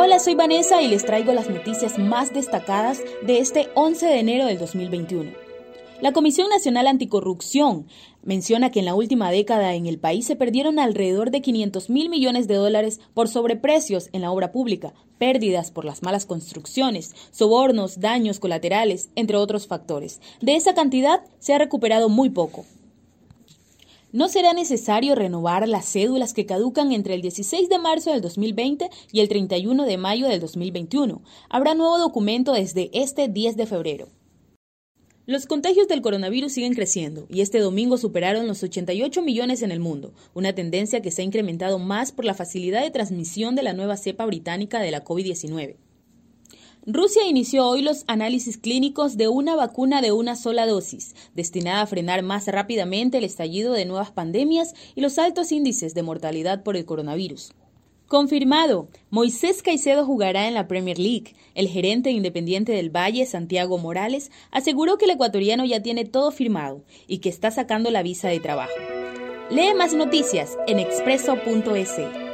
Hola, soy Vanessa y les traigo las noticias más destacadas de este 11 de enero del 2021. La Comisión Nacional Anticorrupción menciona que en la última década en el país se perdieron alrededor de 500 mil millones de dólares por sobreprecios en la obra pública, pérdidas por las malas construcciones, sobornos, daños colaterales, entre otros factores. De esa cantidad se ha recuperado muy poco. No será necesario renovar las cédulas que caducan entre el 16 de marzo del 2020 y el 31 de mayo del 2021. Habrá nuevo documento desde este 10 de febrero. Los contagios del coronavirus siguen creciendo y este domingo superaron los 88 millones en el mundo, una tendencia que se ha incrementado más por la facilidad de transmisión de la nueva cepa británica de la COVID-19. Rusia inició hoy los análisis clínicos de una vacuna de una sola dosis, destinada a frenar más rápidamente el estallido de nuevas pandemias y los altos índices de mortalidad por el coronavirus. Confirmado, Moisés Caicedo jugará en la Premier League. El gerente independiente del Valle, Santiago Morales, aseguró que el ecuatoriano ya tiene todo firmado y que está sacando la visa de trabajo. Lee más noticias en expreso.es.